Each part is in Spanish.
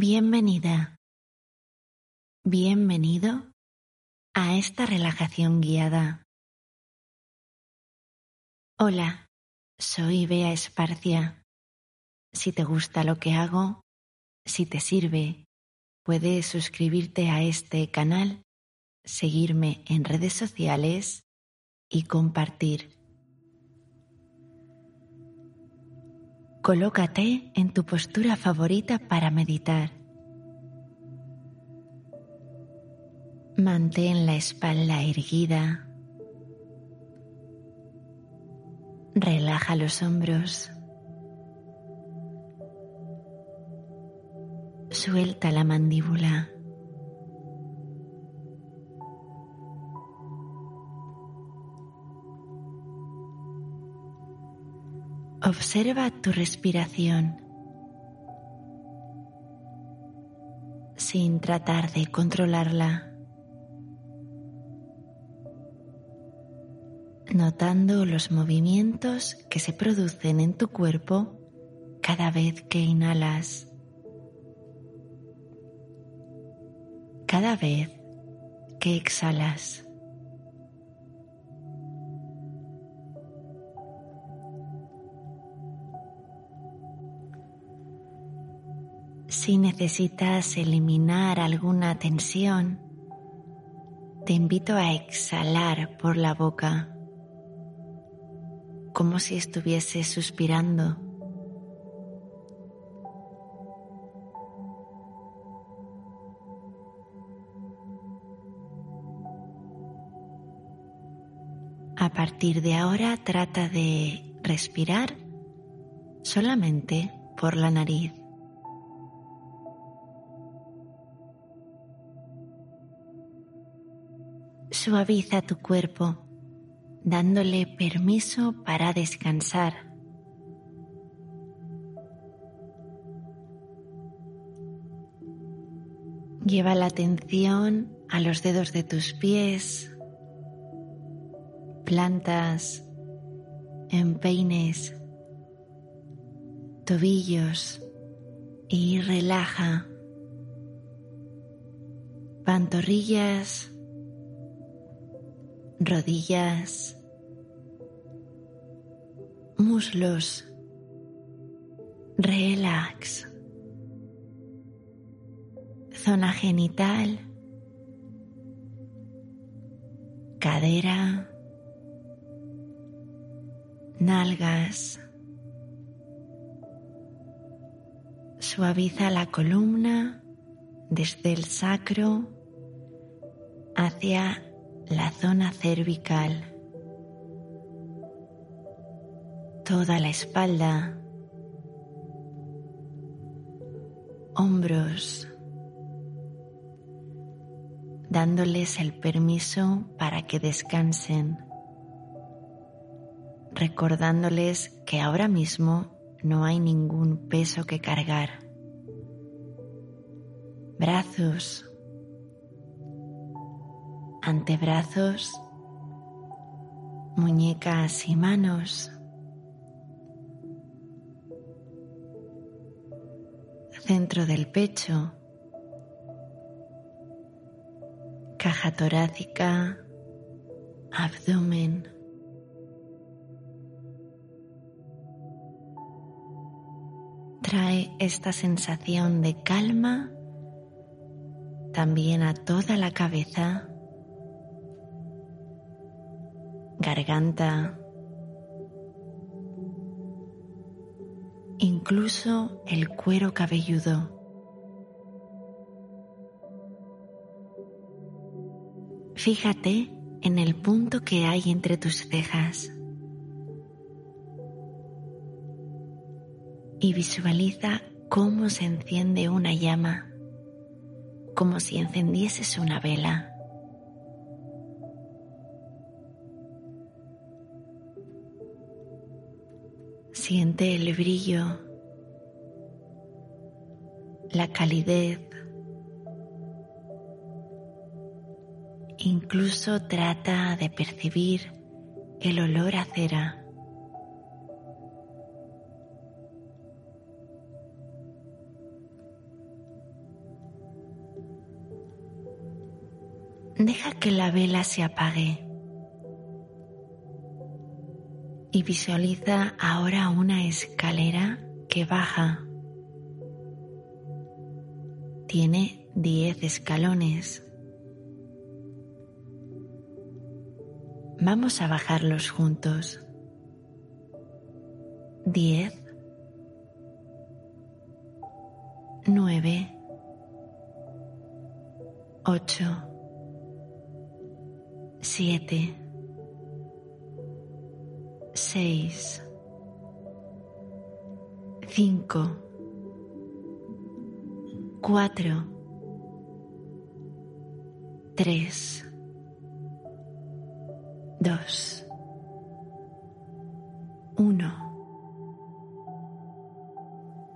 Bienvenida. Bienvenido a esta relajación guiada. Hola, soy Bea Esparcia. Si te gusta lo que hago, si te sirve, puedes suscribirte a este canal, seguirme en redes sociales y compartir. Colócate en tu postura favorita para meditar. Mantén la espalda erguida. Relaja los hombros. Suelta la mandíbula. Observa tu respiración sin tratar de controlarla. Notando los movimientos que se producen en tu cuerpo cada vez que inhalas. Cada vez que exhalas. Si necesitas eliminar alguna tensión, te invito a exhalar por la boca, como si estuvieses suspirando. A partir de ahora trata de respirar solamente por la nariz. Suaviza tu cuerpo, dándole permiso para descansar. Lleva la atención a los dedos de tus pies, plantas, empeines, tobillos y relaja pantorrillas, rodillas, muslos, relax, zona genital, cadera, nalgas. Suaviza la columna desde el sacro hacia la zona cervical, toda la espalda, hombros, dándoles el permiso para que descansen, recordándoles que ahora mismo no hay ningún peso que cargar. Brazos, antebrazos, muñecas y manos, centro del pecho, caja torácica, abdomen. Trae esta sensación de calma también a toda la cabeza. Garganta, incluso el cuero cabelludo. Fíjate en el punto que hay entre tus cejas y visualiza cómo se enciende una llama, como si encendieses una vela. Siente el brillo, la calidez, incluso trata de percibir el olor a cera. Deja que la vela se apague y visualiza ahora una escalera que baja. Tiene 10 escalones. Vamos a bajarlos juntos. 10 9 8 siete, seis, cinco, cuatro, tres, dos, uno.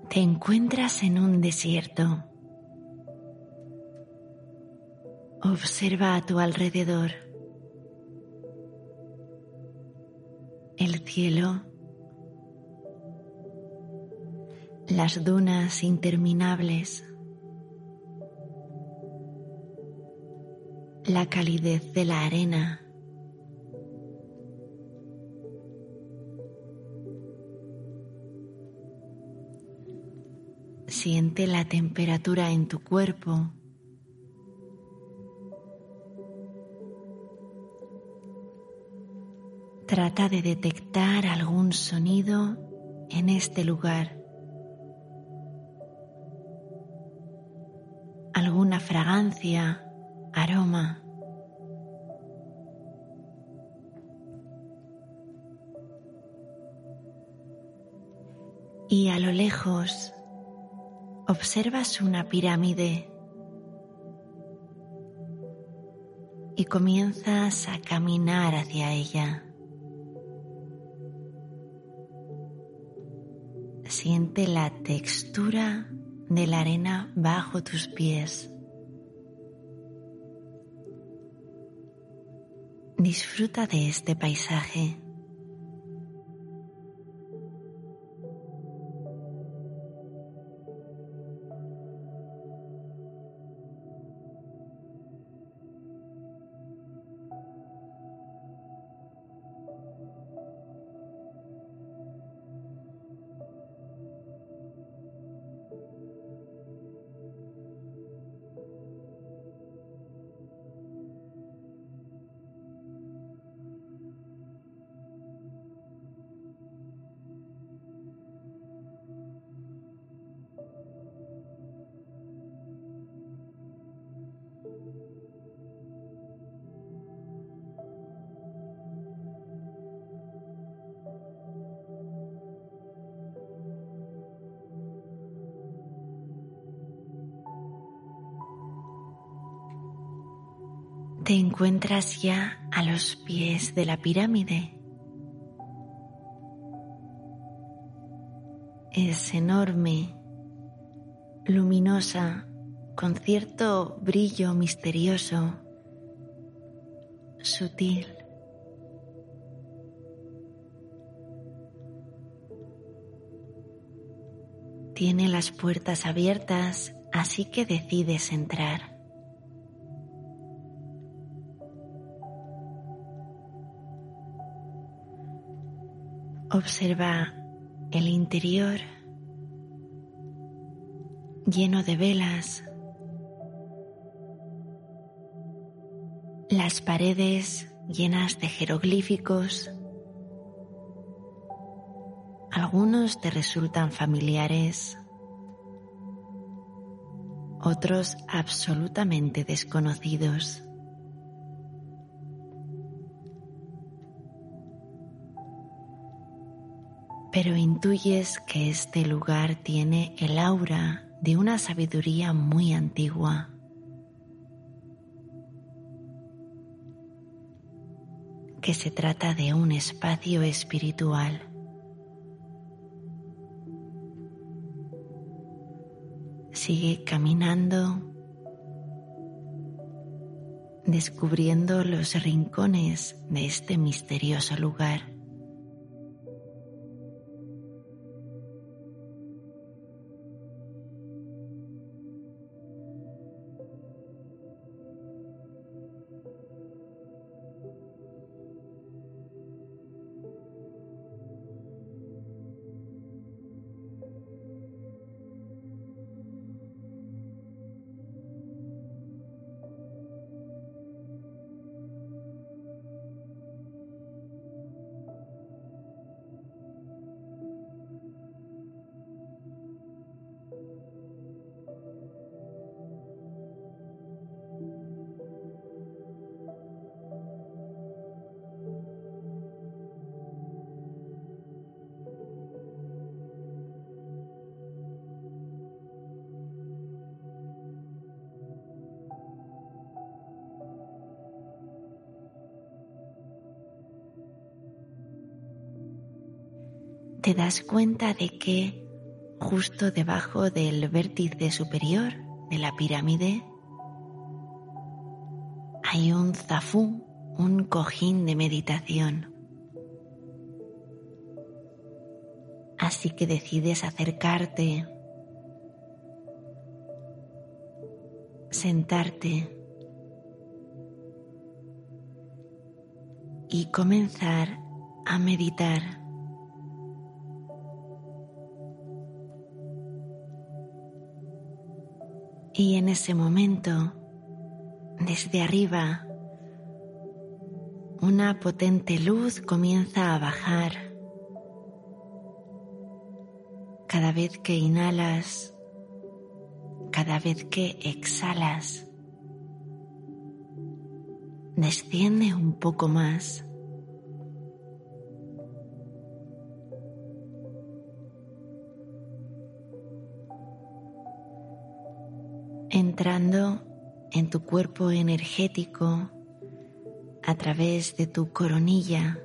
Te encuentras en un desierto. Observa a tu alrededor. el cielo, las dunas interminables, la calidez de la arena. Siente la temperatura en tu cuerpo. Trata de detectar algún sonido en este lugar. Alguna fragancia, aroma. Y a lo lejos observas una pirámide y comienzas a caminar hacia ella. Siente la textura de la arena bajo tus pies. Disfruta de este paisaje. Te encuentras ya a los pies de la pirámide. Es enorme, luminosa, con cierto brillo misterioso, sutil. Tiene las puertas abiertas, así que decides entrar. Observa el interior lleno de velas, las paredes llenas de jeroglíficos. Algunos te resultan familiares, otros absolutamente desconocidos. Pero intuyes que este lugar tiene el aura de una sabiduría muy antigua. que se trata de un espacio espiritual. Sigue caminando, descubriendo los rincones de este misterioso lugar. Te das cuenta de que justo debajo del vértice superior de la pirámide hay un zafú, un cojín de meditación. Así que decides acercarte, sentarte y comenzar a meditar. Y en ese momento, desde arriba, una potente luz comienza a bajar. Cada vez que inhalas, cada vez que exhalas, desciende un poco más. Entrando en tu cuerpo energético a través de tu coronilla.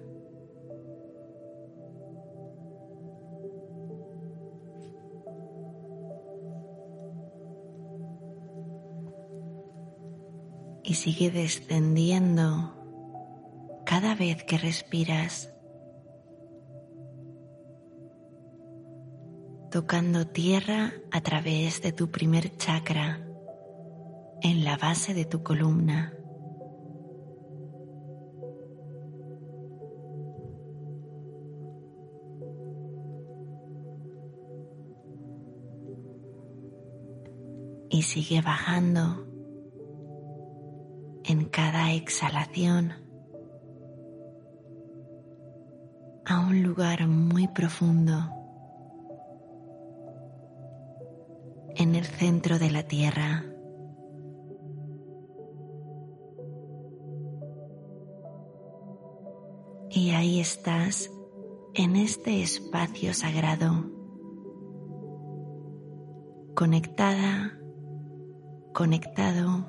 Y sigue descendiendo cada vez que respiras, tocando tierra a través de tu primer chakra en la base de tu columna. Y sigue bajando en cada exhalación a un lugar muy profundo en el centro de la tierra. Y ahí estás en este espacio sagrado, conectada, conectado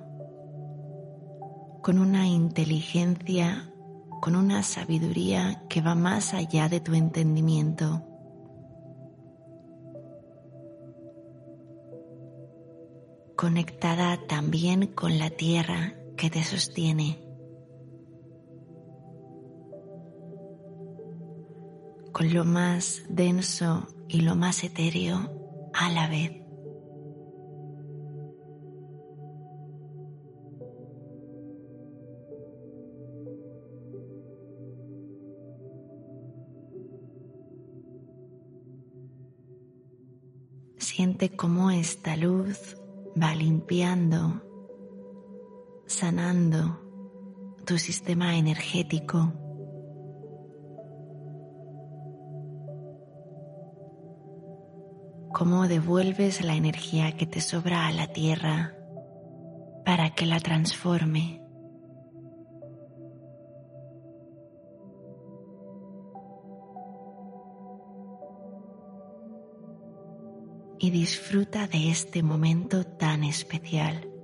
con una inteligencia, con una sabiduría que va más allá de tu entendimiento. Conectada también con la tierra que te sostiene. Con lo más denso y lo más etéreo a la vez. Siente cómo esta luz va limpiando, sanando tu sistema energético cómo devuelves la energía que te sobra a la tierra para que la transforme. Y disfruta de este momento tan especial.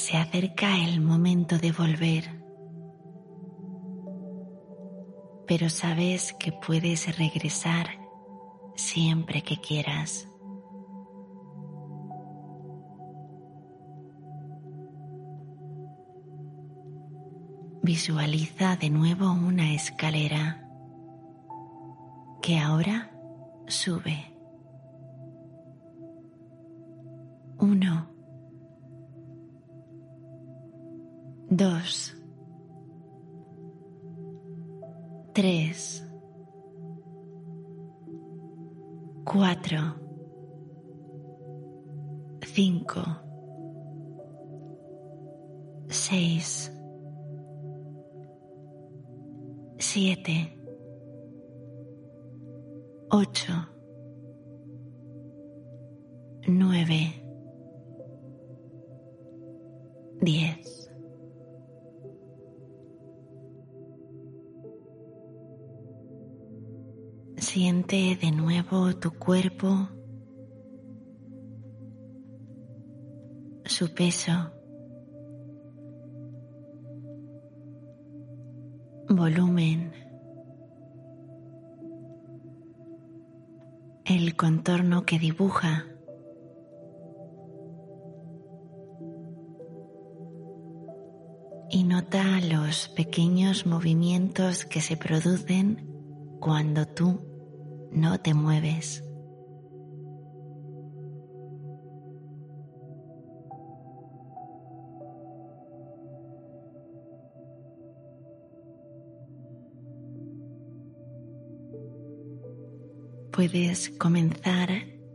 Se acerca el momento de volver, pero sabes que puedes regresar siempre que quieras. Visualiza de nuevo una escalera que ahora sube. Dos, tres, cuatro, cinco, seis, siete, ocho, nueve, diez. De nuevo tu cuerpo, su peso, volumen, el contorno que dibuja. Y nota los pequeños movimientos que se producen cuando tú no te mueves. Puedes comenzar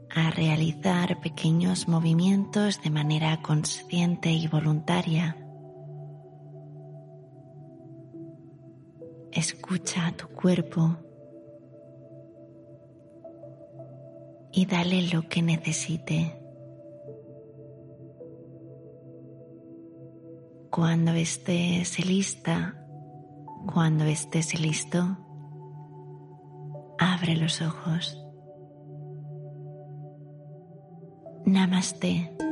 a realizar pequeños movimientos de manera consciente y voluntaria. Escucha a tu cuerpo y dale lo que necesite. Cuando estés lista, cuando estés listo, abre los ojos. Namaste.